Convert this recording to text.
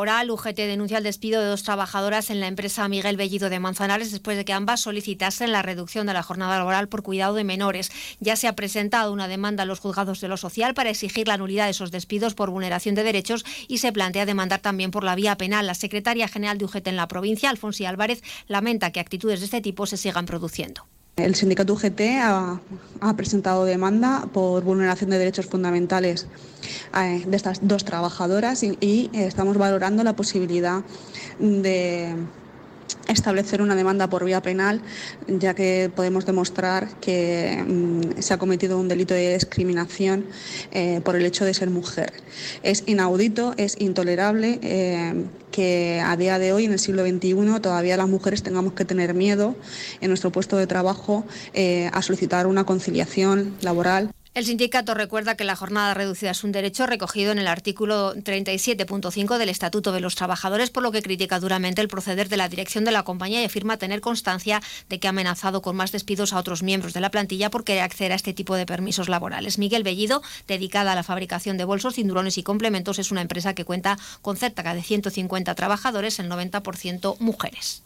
Oral, UGT denuncia el despido de dos trabajadoras en la empresa Miguel Bellido de Manzanares después de que ambas solicitasen la reducción de la jornada laboral por cuidado de menores. Ya se ha presentado una demanda a los juzgados de lo social para exigir la nulidad de esos despidos por vulneración de derechos y se plantea demandar también por la vía penal. La secretaria general de UGT en la provincia, Alfonsi Álvarez, lamenta que actitudes de este tipo se sigan produciendo. El sindicato UGT ha, presentado demanda por vulneración de derechos fundamentales eh, de estas dos trabajadoras y estamos valorando la posibilidad de establecer una demanda por vía penal, ya que podemos demostrar que mm, se ha cometido un delito de discriminación eh, por el hecho de ser mujer. Es inaudito, es intolerable eh, que a día de hoy, en el siglo XXI, todavía las mujeres tengamos que tener miedo en nuestro puesto de trabajo eh, a solicitar una conciliación laboral. El sindicato recuerda que la jornada reducida es un derecho recogido en el artículo 37.5 del Estatuto de los Trabajadores, por lo que critica duramente el proceder de la dirección de la compañía y afirma tener constancia de que ha amenazado con más despidos a otros miembros de la plantilla por querer acceder a este tipo de permisos laborales. Miguel Bellido, dedicada a la fabricación de bolsos, cinturones y complementos, es una empresa que cuenta con cerca de 150 trabajadores, el 90% mujeres.